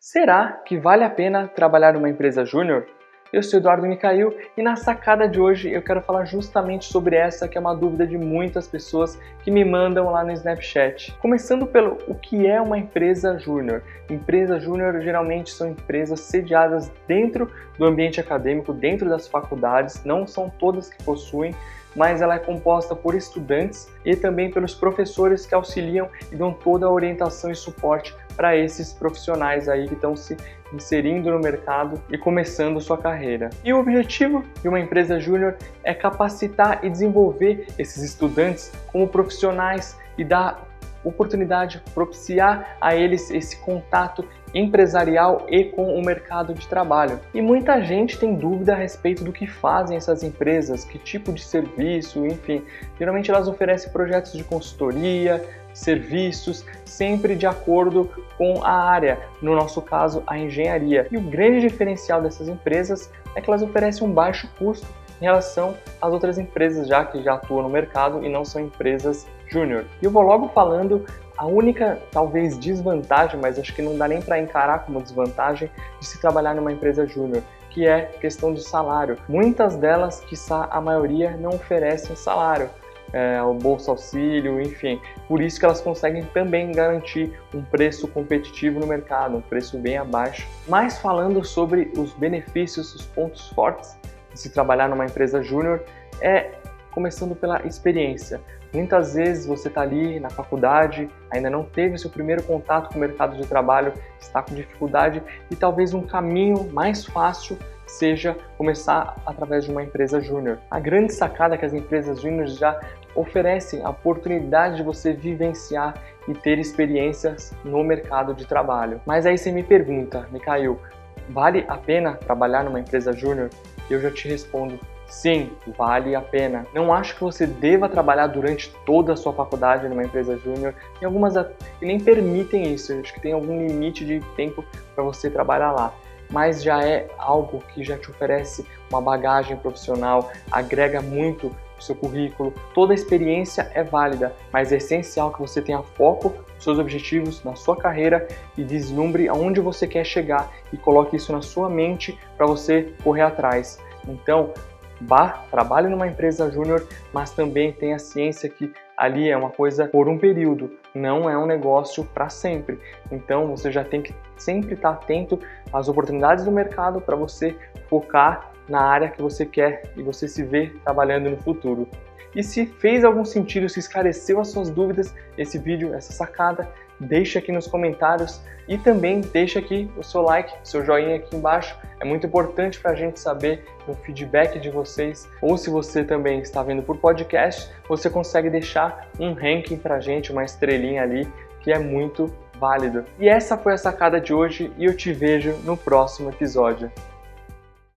Será que vale a pena trabalhar numa empresa júnior? Eu sou Eduardo Micail e na sacada de hoje eu quero falar justamente sobre essa que é uma dúvida de muitas pessoas que me mandam lá no Snapchat. Começando pelo o que é uma empresa júnior. Empresa júnior geralmente são empresas sediadas dentro do ambiente acadêmico, dentro das faculdades, não são todas que possuem, mas ela é composta por estudantes e também pelos professores que auxiliam e dão toda a orientação e suporte para esses profissionais aí que estão se inserindo no mercado e começando sua carreira. E o objetivo de uma empresa júnior é capacitar e desenvolver esses estudantes como profissionais e dar oportunidade, propiciar a eles esse contato empresarial e com o mercado de trabalho. E muita gente tem dúvida a respeito do que fazem essas empresas, que tipo de serviço, enfim. Geralmente elas oferecem projetos de consultoria, serviços, sempre de acordo com a área, no nosso caso, a engenharia. E o grande diferencial dessas empresas é que elas oferecem um baixo custo em relação às outras empresas já que já atuam no mercado e não são empresas júnior. E eu vou logo falando a única, talvez, desvantagem, mas acho que não dá nem para encarar como desvantagem, de se trabalhar numa empresa júnior, que é questão de salário. Muitas delas, quiçá a maioria, não oferecem salário é, o Bolsa Auxílio, enfim. Por isso que elas conseguem também garantir um preço competitivo no mercado, um preço bem abaixo. Mas falando sobre os benefícios, os pontos fortes se trabalhar numa empresa júnior, é começando pela experiência. Muitas vezes você está ali na faculdade, ainda não teve seu primeiro contato com o mercado de trabalho, está com dificuldade e talvez um caminho mais fácil seja começar através de uma empresa júnior. A grande sacada é que as empresas júnior já oferecem a oportunidade de você vivenciar e ter experiências no mercado de trabalho. Mas aí você me pergunta, Mikhail, vale a pena trabalhar numa empresa júnior? Eu já te respondo, sim, vale a pena. Não acho que você deva trabalhar durante toda a sua faculdade numa empresa júnior. Tem algumas que nem permitem isso. Acho que tem algum limite de tempo para você trabalhar lá mas já é algo que já te oferece uma bagagem profissional, agrega muito o seu currículo. Toda experiência é válida, mas é essencial que você tenha foco nos seus objetivos, na sua carreira e vislumbre aonde você quer chegar e coloque isso na sua mente para você correr atrás. Então, vá, trabalhe numa empresa júnior, mas também tenha ciência que ali é uma coisa por um período, não é um negócio para sempre. Então você já tem que sempre estar atento às oportunidades do mercado para você focar na área que você quer e você se vê trabalhando no futuro. E se fez algum sentido, se esclareceu as suas dúvidas, esse vídeo, essa sacada, deixa aqui nos comentários e também deixa aqui o seu like, seu joinha aqui embaixo. É muito importante para a gente saber o feedback de vocês. Ou se você também está vendo por podcast, você consegue deixar um ranking para a gente, uma estrelinha ali, que é muito válido. E essa foi a sacada de hoje e eu te vejo no próximo episódio.